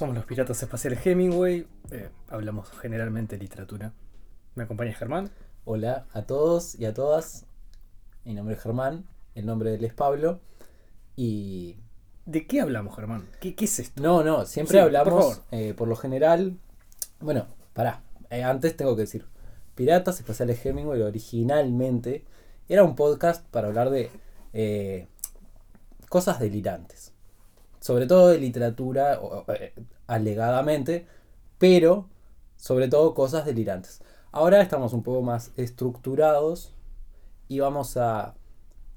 somos los Piratas Espaciales Hemingway. eh, hablamos generalmente de literatura. ¿Me acompaña Germán? Hola a todos y a todas. Mi nombre es Germán, el nombre de él es Pablo. Y. ¿De qué hablamos, Germán? ¿Qué, qué es esto? No, no, siempre Sí, hablamos, eh, por lo general. Bueno, pará. eh, antes tengo que decir: Piratas Espaciales Hemingway originalmente era un podcast para hablar de cosas delirantes. Sobre todo de literatura, alegadamente, pero sobre todo cosas delirantes. Ahora estamos un poco más estructurados y vamos a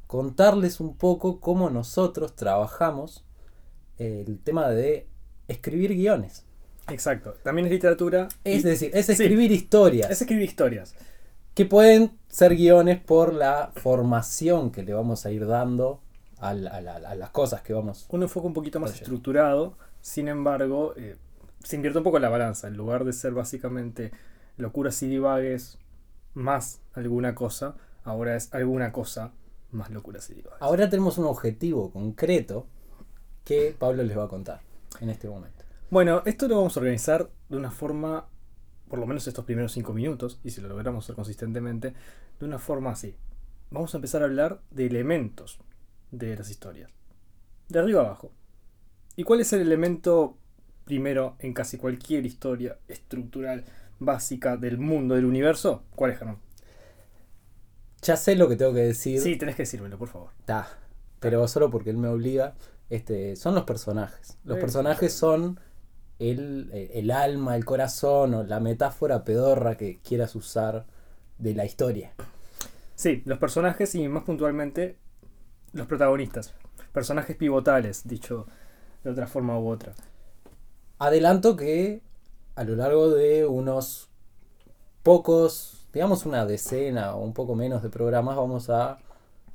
contarles un poco cómo nosotros trabajamos el tema de escribir guiones. Exacto. También es literatura. Es y- decir, es sí, escribir historias es escribir historias. que pueden ser guiones por la formación que le vamos a ir dando a, la- a la- a las cosas que vamos. Un enfoque un poquito más Oye. estructurado. Sin embargo, eh, se invierte un poco la balanza. En lugar de ser básicamente locuras y divagues más alguna cosa, ahora es alguna cosa más locuras y divagues. Ahora tenemos un objetivo concreto que Pablo les va a contar en este momento. Bueno, esto lo vamos a organizar de una forma, por lo menos estos primeros cinco minutos, y si lo logramos hacer consistentemente, de una forma así. Vamos a empezar a hablar de elementos de las historias. De arriba abajo. ¿Y cuál es el elemento primero en casi cualquier historia estructural básica del mundo, del universo? ¿Cuál es, Germán? Ya sé lo que tengo que decir. Sí, tenés que decírmelo, por favor. Ta, pero solo porque él me obliga. Este, son los personajes. Los personajes son el, el alma, el corazón o la metáfora pedorra que quieras usar de la historia. Sí, los personajes y más puntualmente los protagonistas. Personajes pivotales, dicho de otra forma u otra. Adelanto que a lo largo de unos pocos, digamos una decena o un poco menos de programas, vamos a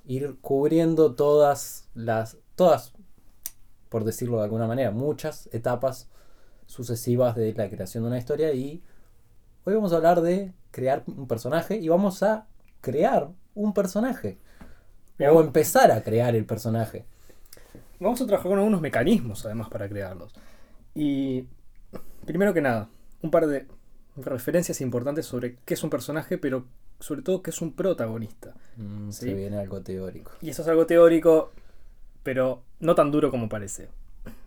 ir cubriendo todas las, todas, por decirlo de alguna manera, muchas etapas sucesivas de la creación de una historia y hoy vamos a hablar de crear un personaje y vamos a crear un personaje Bien. o empezar a crear el personaje. Vamos a trabajar con algunos mecanismos además para crearlos. Y primero que nada, un par de referencias importantes sobre qué es un personaje, pero sobre todo qué es un protagonista. Mm, Sí. Se viene algo teórico. Y eso es algo teórico, pero no tan duro como parece.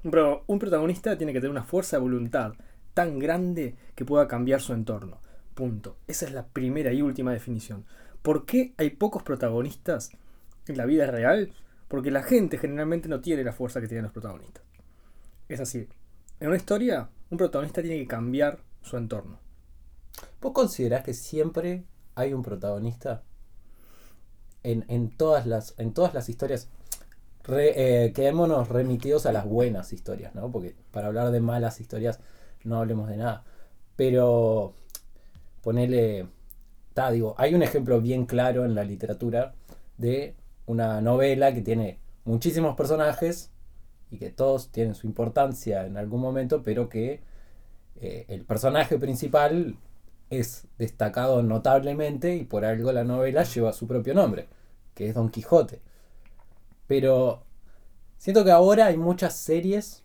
Pero un protagonista tiene que tener una fuerza de voluntad tan grande que pueda cambiar su entorno. Punto. Esa es la primera y última definición. ¿Por qué hay pocos protagonistas en la vida real? Porque la gente generalmente no tiene la fuerza que tienen los protagonistas. Es así. En una historia, un protagonista tiene que cambiar su entorno. ¿Vos considerás que siempre hay un protagonista? En, en todas, las, en todas las historias. Eh, quedémonos remitidos a las buenas historias, ¿no? Porque para hablar de malas historias no hablemos de nada. Pero ponele. Ta, digo, hay un ejemplo bien claro en la literatura de una novela que tiene muchísimos personajes y que todos tienen su importancia en algún momento, pero que eh, el personaje principal es destacado notablemente y por algo la novela lleva su propio nombre, que es Don Quijote. Pero siento que ahora hay muchas series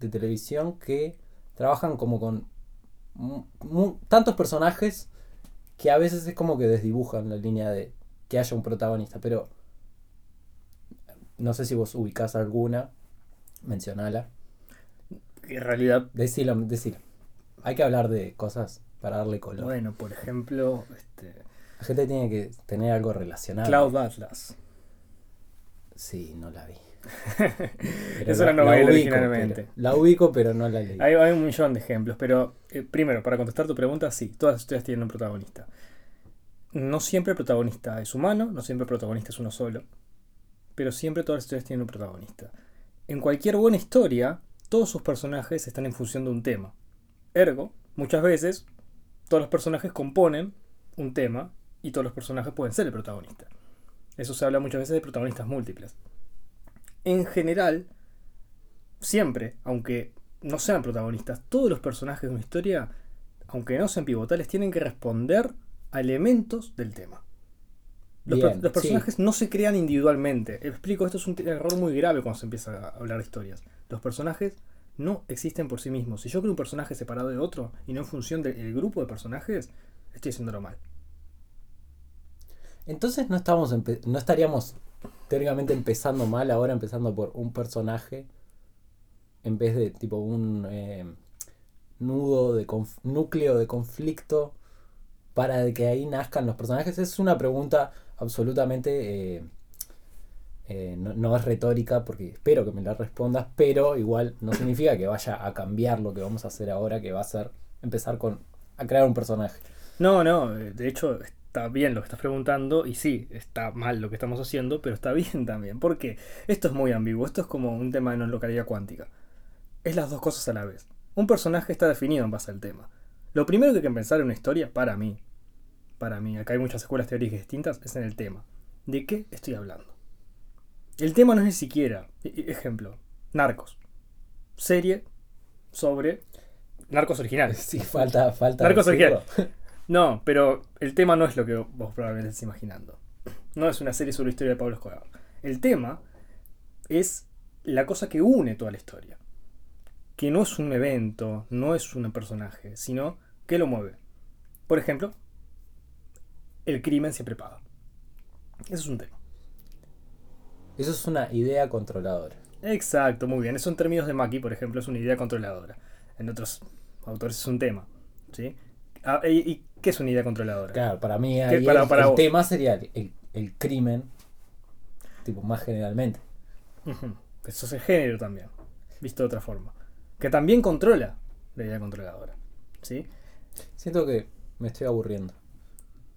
de televisión que trabajan como con tantos personajes que a veces es como que desdibujan la línea de que haya un protagonista, pero no sé si vos ubicás alguna, mencionala. En realidad, Decilo, decilo. Hay que hablar de cosas para darle color. bueno, por ejemplo, este, La gente tiene que tener algo relacionado. Cloud Atlas. Sí, no la vi. Esa era novela ubico, originalmente. pero- la ubico, pero no la leí. Hay, hay un millón de ejemplos, pero eh, primero, para contestar tu pregunta, sí, todas las historias tienen un protagonista. No siempre el protagonista es humano, no siempre el protagonista es uno solo, pero siempre todas las historias tienen un protagonista. En cualquier buena historia, todos sus personajes están en función de un tema. Ergo, muchas veces, todos los personajes componen un tema y todos los personajes pueden ser el protagonista. Eso se habla muchas veces de protagonistas múltiples. En general, siempre, aunque no sean protagonistas, todos los personajes de una historia, aunque no sean pivotales, tienen que responder a elementos del tema. Los, Bien, los sí. personajes no se crean individualmente. Explico, esto es un error muy grave cuando se empieza a hablar de historias. Los personajes no existen por sí mismos. Si yo creo un personaje separado de otro y no en función del grupo de personajes, estoy haciéndolo mal. Entonces no, estamos no estaríamos teóricamente empezando mal ahora, empezando por un personaje, en vez de tipo un eh, nudo de núcleo de conflicto para que ahí nazcan los personajes. Es una pregunta absolutamente... eh, eh, no, no es retórica porque espero que me la respondas, pero igual no significa que vaya a cambiar lo que vamos a hacer ahora, que va a ser empezar con a crear un personaje. No, no, eh, de hecho está bien lo que estás preguntando y sí, está mal lo que estamos haciendo, pero está bien también. porque Esto es muy ambiguo, esto es como un tema de no localidad cuántica. Es las dos cosas a la vez. Un personaje está definido en base al tema. Lo primero que hay que pensar en una historia, para mí, para mí, acá hay muchas escuelas teóricas distintas, es en el tema. ¿De qué estoy hablando? El tema no es ni siquiera, e- e- ejemplo, Narcos. Serie sobre Narcos originales. Sí, falta, falta. Narcos decirlo. No, pero el tema no es lo que vos probablemente estés imaginando. No es una serie sobre la historia de Pablo Escobar. El tema es la cosa que une toda la historia. Que no es un evento, no es un personaje, sino que lo mueve. Por ejemplo, el crimen siempre paga. Eso es un tema. Eso es una idea controladora. Exacto, muy bien. Eso en términos de Maki, por ejemplo, es una idea controladora. En otros autores es un tema. ¿sí? Ah, ¿y, y qué es una idea controladora? Claro, para mí ahí para- el, para el vos? tema sería el, crimen, tipo más generalmente. Eso es el género también, visto de otra forma. Que también controla la idea controladora. ¿Sí? Siento que me estoy aburriendo.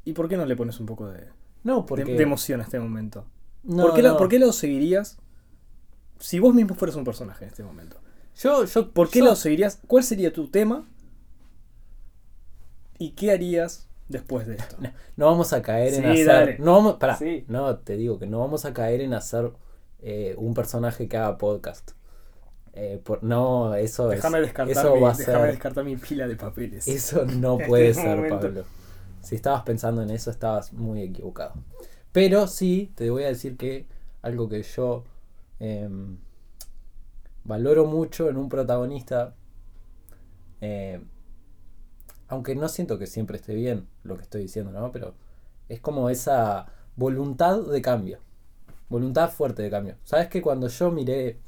¿Y por qué no le pones un poco de, No, de- porque. de emoción a este momento? no, ¿Por, qué por qué lo seguirías si vos mismo fueras un personaje en este momento? Yo, yo, ¿Por qué yo- lo seguirías? ¿Cuál sería tu tema? ¿Y qué harías después de esto? No vamos a caer en hacer. dale. No vamos. Pará, Sí. no, te digo que no vamos a caer en hacer eh, un personaje que haga podcast. Eh, por, no, eso Déjame es. descartar, eso mi, va a déjame ser. descartar mi pila de papeles. Eso no puede este ser, momento. Pablo. Si estabas pensando en eso, estabas muy equivocado. Pero sí, te voy a decir que algo que yo em, valoro mucho en un protagonista, eh, aunque no siento que siempre esté bien lo que estoy diciendo, ¿no? Pero es como esa voluntad de cambio. Voluntad fuerte de cambio. ¿Sabes que cuando yo miré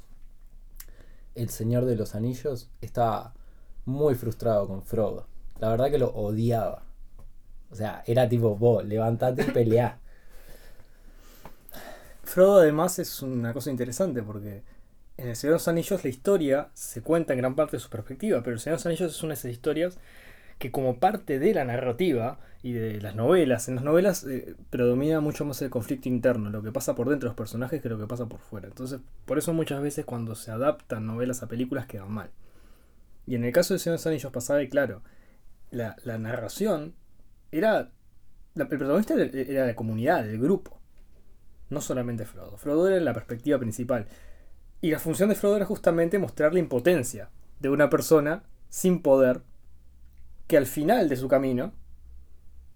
El Señor de los Anillos, estaba muy frustrado con Frodo. La verdad que lo odiaba. O sea, era tipo, vos, levantate y peleá. Frodo además es una cosa interesante porque en El Señor de los Anillos la historia se cuenta en gran parte de su perspectiva, pero El Señor de los Anillos es una de esas historias que como parte de la narrativa y de las novelas, en las novelas eh, predomina mucho más el conflicto interno, lo que pasa por dentro de los personajes que lo que pasa por fuera. Entonces, por eso muchas veces cuando se adaptan novelas a películas quedan mal. Y en el caso de Señor de los Anillos pasaba y claro, la, la narración era... La, el protagonista era, era la comunidad, el grupo no solamente Frodo. Frodo era la perspectiva principal. Y la función de Frodo era justamente mostrar la impotencia de una persona sin poder que al final de su camino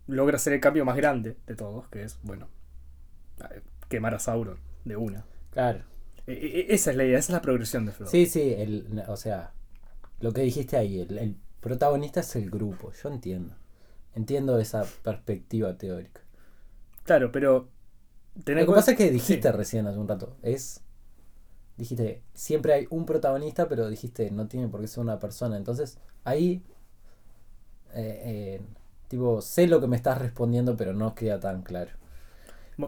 logra hacer el cambio más grande de todos, que es, bueno, quemar a Sauron de una. Claro. E- e- esa es la idea, esa es la progresión de Frodo. Sí, sí, el, o sea, lo que dijiste ahí, el, el protagonista es el grupo, yo entiendo. Entiendo esa perspectiva teórica. Claro, pero... Lo que pasa es que dijiste sí. recién hace un rato, es... Dijiste, siempre hay un protagonista, pero dijiste, no tiene por qué ser una persona. Entonces, ahí... eh, eh, tipo, sé lo que me estás respondiendo, pero no queda tan claro.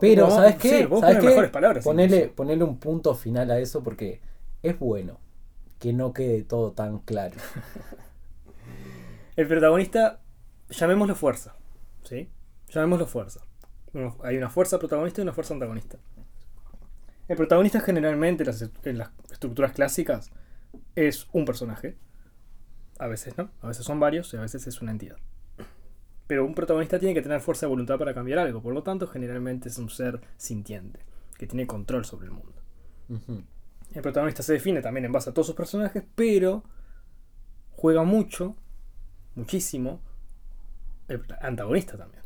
Pero, ¿sabes qué? sí, vos ¿Sabes qué? palabras. Ponele, ponele un punto final a eso porque es bueno que no quede todo tan claro. El protagonista, llamémoslo fuerza. ¿Sí? Llamémoslo fuerza. Hay una fuerza protagonista y una fuerza antagonista. El protagonista generalmente en las, estructuras clásicas es un personaje. A veces no, a veces son varios y a veces es una entidad. Pero un protagonista tiene que tener fuerza de voluntad para cambiar algo, por lo tanto generalmente es un ser sintiente, que tiene control sobre el mundo. El protagonista se define también en base a todos sus personajes, pero juega mucho, muchísimo, el antagonista también.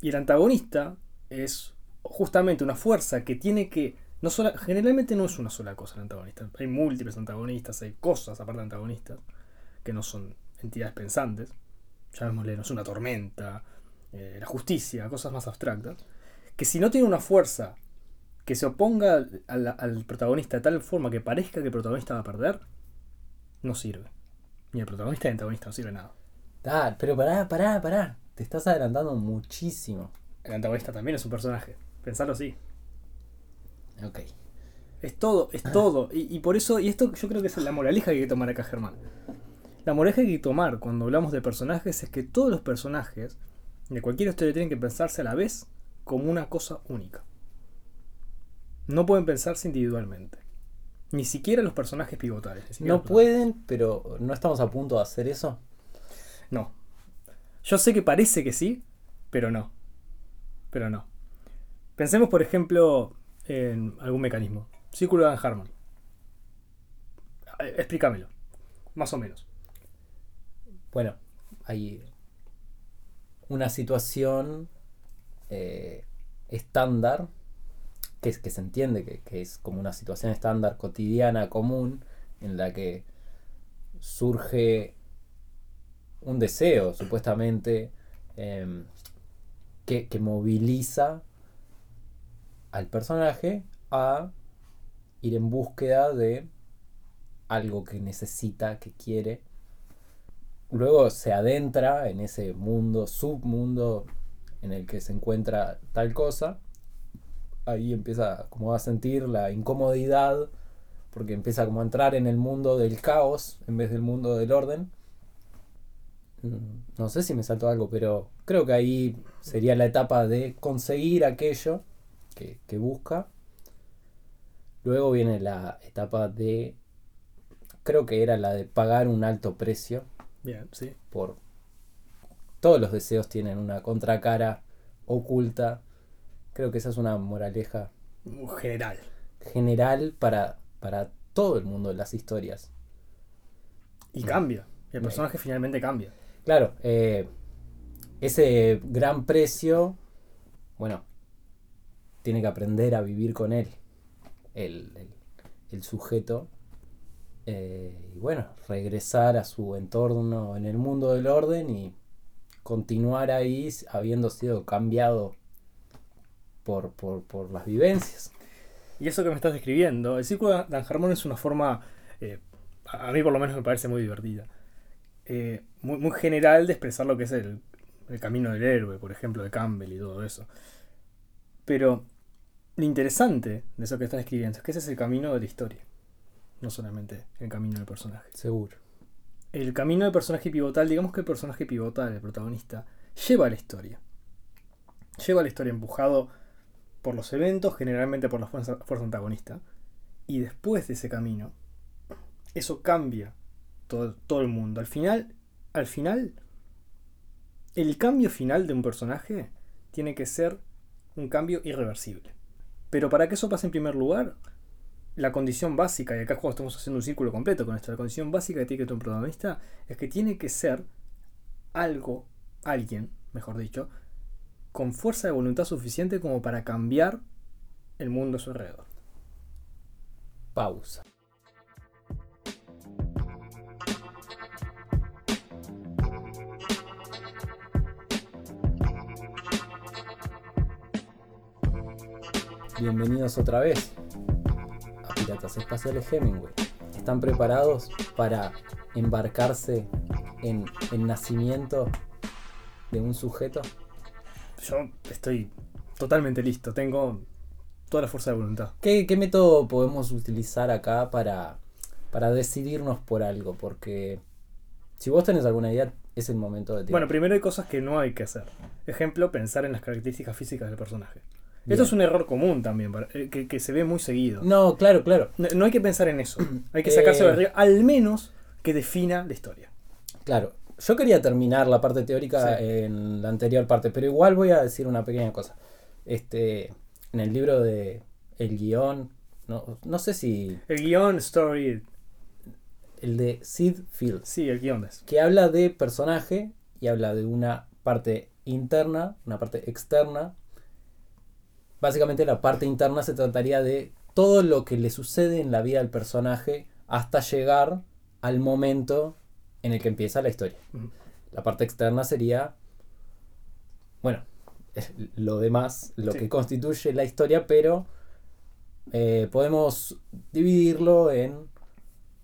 Y el antagonista es justamente una fuerza que tiene que No sola, generalmente no es una sola cosa el antagonista. Hay múltiples antagonistas, hay cosas aparte de antagonistas, que no son entidades pensantes. Llamémosle, no es una tormenta, eh, la justicia, cosas más abstractas. Que si no tiene una fuerza que se oponga al, al protagonista de tal forma que parezca que el protagonista va a perder, no sirve. Ni el protagonista ni el antagonista no sirve nada. Ah, pero pará, pará, pará. Te estás adelantando muchísimo. El antagonista también es un personaje. Pensarlo así. Ok. Es todo, es todo. Y, y por eso, y esto yo creo que es la moraleja que hay que tomar acá, Germán. La moraleja que hay que tomar cuando hablamos de personajes es que todos los personajes de cualquier historia tienen que pensarse a la vez como una cosa única. No pueden pensarse individualmente. Ni siquiera los personajes pivotales. ni siquiera No los pueden, pero no estamos a punto de hacer eso. No. Yo sé que parece que sí, pero no. Pero no. Pensemos, por ejemplo, en algún mecanismo. Círculo de Harmon. Explícamelo. Más o menos. Bueno, hay una situación eh, estándar, que, se entiende que es como una situación estándar cotidiana, común, en la que surge un deseo, supuestamente, em, que, que moviliza al personaje a ir en búsqueda de algo que necesita, que quiere. Luego se adentra en ese mundo, submundo en el que se encuentra tal cosa. Ahí empieza como a sentir la incomodidad, porque empieza como a entrar en el mundo del caos en vez del mundo del orden. Mm, No sé si me saltó algo, pero creo que ahí sería la etapa de conseguir aquello que, que busca. Luego viene la etapa de, creo que era la de pagar un alto precio Bien, sí. por todos los deseos tienen una contracara oculta. Creo que esa es una moraleja General. general para, para todo el mundo de las historias. Y cambia. Y el personaje finalmente cambia. Claro, eh, ese gran precio, bueno, tiene que aprender a vivir con él, el, el- sujeto. eh, y bueno, regresar a su entorno en el mundo del orden y continuar ahí habiendo sido cambiado por, por, por las vivencias. Y eso que me estás describiendo, el círculo de Dan Harmon es una forma, eh, a mí por lo menos me parece muy divertida, eh, muy, muy general de expresar lo que es el, el camino del héroe, por ejemplo, de Campbell y todo eso. Pero lo interesante de eso que estás escribiendo es que ese es el camino de la historia, no solamente el camino del personaje. Seguro. El camino del personaje pivotal, digamos que el personaje pivotal, el protagonista, lleva la historia. Lleva la historia empujado por los eventos, generalmente por la fuerza, fuerza antagonista. Y después de ese camino, eso cambia todo, todo el mundo. Al final, al final, el cambio final de un personaje tiene que ser un cambio irreversible. Pero para que eso pase en primer lugar, la condición básica, y acá cuando estamos haciendo un círculo completo con esto, la condición básica que tiene que un protagonista es que tiene que ser algo, alguien, mejor dicho, con fuerza de voluntad suficiente como para cambiar el mundo a su alrededor. Pausa. Bienvenidos otra vez a Piratas Espaciales Hemingway. ¿Están preparados para embarcarse en el nacimiento de un sujeto? Yo estoy totalmente listo, tengo toda la fuerza de voluntad. ¿Qué, qué método podemos utilizar acá para, para decidirnos por algo? Porque si vos tenés alguna idea, es el momento de tirar. Bueno, primero hay cosas que no hay que hacer. Ejemplo, pensar en las características físicas del personaje. Bien. Esto es un error común también, eh, que, que se ve muy seguido. No, claro, claro. No, no hay que pensar en eso. Hay que Eh. sacarse de arriba, al menos que defina la historia. Claro. Yo quería terminar la parte teórica Sí. en la anterior parte, pero igual voy a decir una pequeña cosa. Este, en el libro de El guion, no, no sé si El guion, story, el de Sid Fields, sí, el guion es. que habla de personaje y habla de una parte interna, una parte externa. Básicamente la parte interna se trataría de todo lo que le sucede en la vida del personaje hasta llegar al momento en el que empieza la historia. La parte externa sería, bueno, lo demás, lo Sí. que constituye la historia, pero eh, podemos dividirlo en,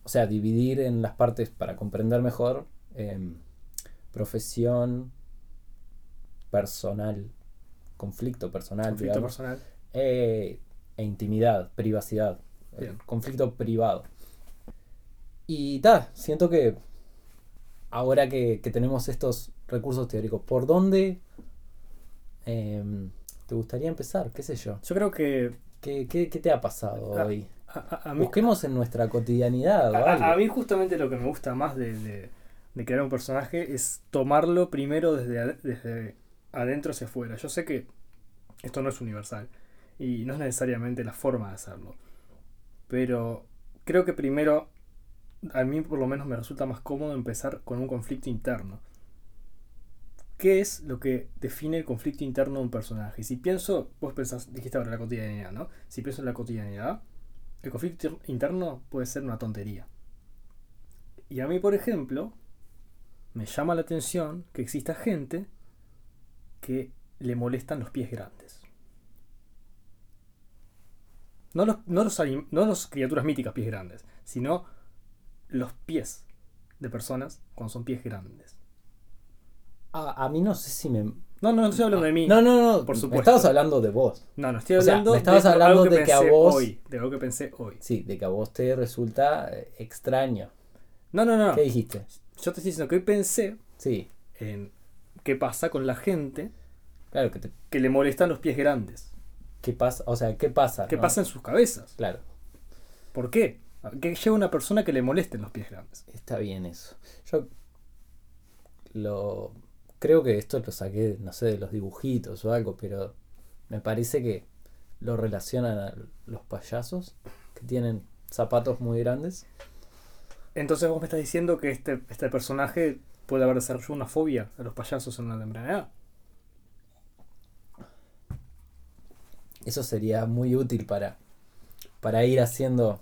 o sea, dividir en las partes para comprender mejor, em, profesión, personal, conflicto personal, Conflicto digamos, personal. eh, e intimidad, privacidad, el conflicto privado. Y ta, siento que ahora que, que tenemos estos recursos teóricos, ¿por dónde em, te gustaría empezar? ¿Qué sé yo? Yo creo que ¿Qué, qué- qué te ha pasado Ah, hoy? a, mí, Busquemos en nuestra cotidianidad. a- mí justamente lo que me gusta más de, de- de crear un personaje es tomarlo primero desde adentro hacia afuera. Yo sé que esto no es universal y no es necesariamente la forma de hacerlo. Pero creo que primero, a mí por lo menos me resulta más cómodo empezar con un conflicto interno. ¿Qué es lo que define el conflicto interno de un personaje? Si pienso, vos pensás, dijiste ahora la cotidianidad, ¿no? Si pienso en la cotidianidad, el conflicto inter- interno puede ser una tontería. Y a mí, por ejemplo, me llama la atención que exista gente que le molestan los pies grandes. No los, no los, anim- no los criaturas míticas pies grandes, sino los pies de personas cuando son pies grandes. a, a mí no sé si me... No, no, no estoy hablando de mí. No, no, no, Por me supuesto. estabas hablando de vos. No, no estoy O sea, hablando me estabas de hablando algo que de que a vos- hoy. De algo que pensé hoy. Sí, de que a vos te resulta eh, extraño. No, no, no. ¿Qué dijiste? Yo te estoy diciendo que hoy pensé Sí, en qué pasa con la gente claro que te... que le molestan los pies grandes. ¿Qué pasa? O sea, ¿qué pasa? ¿Qué no? pasa en sus cabezas? Claro, ¿Por qué? ¿Qué lleva a una persona que le molesten los pies grandes? está bien eso. Yo lo... Creo que esto lo saqué, no sé, de los dibujitos o algo, pero me parece que lo relacionan a los payasos que tienen zapatos muy grandes. Entonces vos me estás diciendo que este, este personaje puede haber desarrollado una fobia a los payasos en una temprana edad. Eso sería muy útil para, para ir haciendo,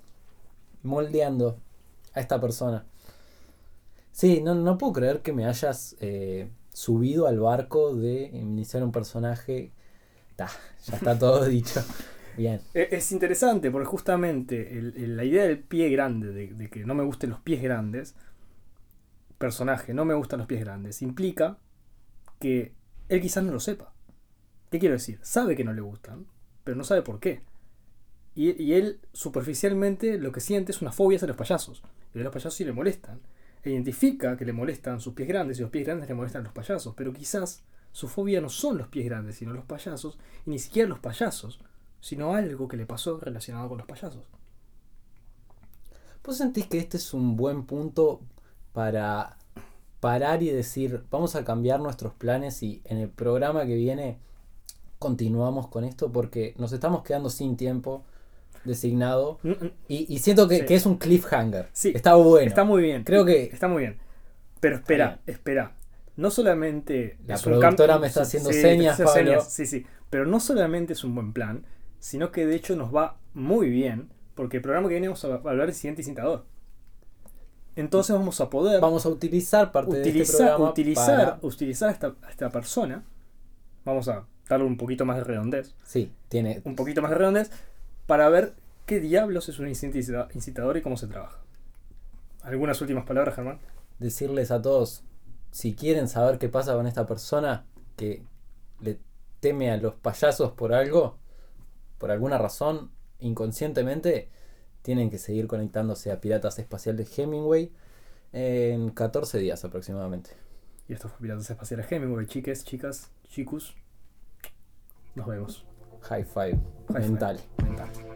moldeando a esta persona. Sí, no, no puedo creer que me hayas eh, subido al barco de iniciar un personaje. Ta, ya está todo dicho. Bien. E- Es interesante porque justamente el- el- la idea del pie grande, de, de que no me gusten los pies grandes, personaje, no me gustan los pies grandes, implica que él quizás no lo sepa. ¿Qué quiero decir? Sabe que no le gustan, pero no sabe por qué. Y, él superficialmente lo que siente es una fobia hacia los payasos. Y a los payasos sí le molestan. E identifica que le molestan sus pies grandes y los pies grandes le molestan los payasos. Pero quizás su fobia no son los pies grandes, sino los payasos. Y ni siquiera los payasos, sino algo que le pasó relacionado con los payasos. ¿Vos sentís que este es un buen punto para parar y decir, vamos a cambiar nuestros planes y en el programa que viene continuamos con esto? Porque nos estamos quedando sin tiempo designado Mm, mm, y, y siento que, Sí. que es un cliffhanger. Sí, Está bueno. Está muy bien. Creo que Está muy bien. Pero espera, bien. espera. No solamente. La productora me está haciendo sí, señas. Sí, sí. Pero no solamente es un buen plan, sino que de hecho nos va muy bien. Porque el programa que viene vamos a hablar de siguiente incitador. Entonces vamos a poder vamos a utilizar parte de este utilizar, programa utilizar, para- utilizar a esta, a esta persona. Vamos a darle un poquito más de redondez. Sí, tiene... Un poquito más de redondez. Para ver qué diablos es un incita- incitador y cómo se trabaja. ¿Algunas últimas palabras, Germán? decirles a todos, si quieren saber qué pasa con esta persona que le teme a los payasos por algo, por alguna razón, inconscientemente, tienen que seguir conectándose a Piratas Espaciales Hemingway en 14 días aproximadamente. Y esto fue Piratas Espaciales Hemingway. Chiques, chicas, chicos. Nos vemos. High five High five. mental. Mental.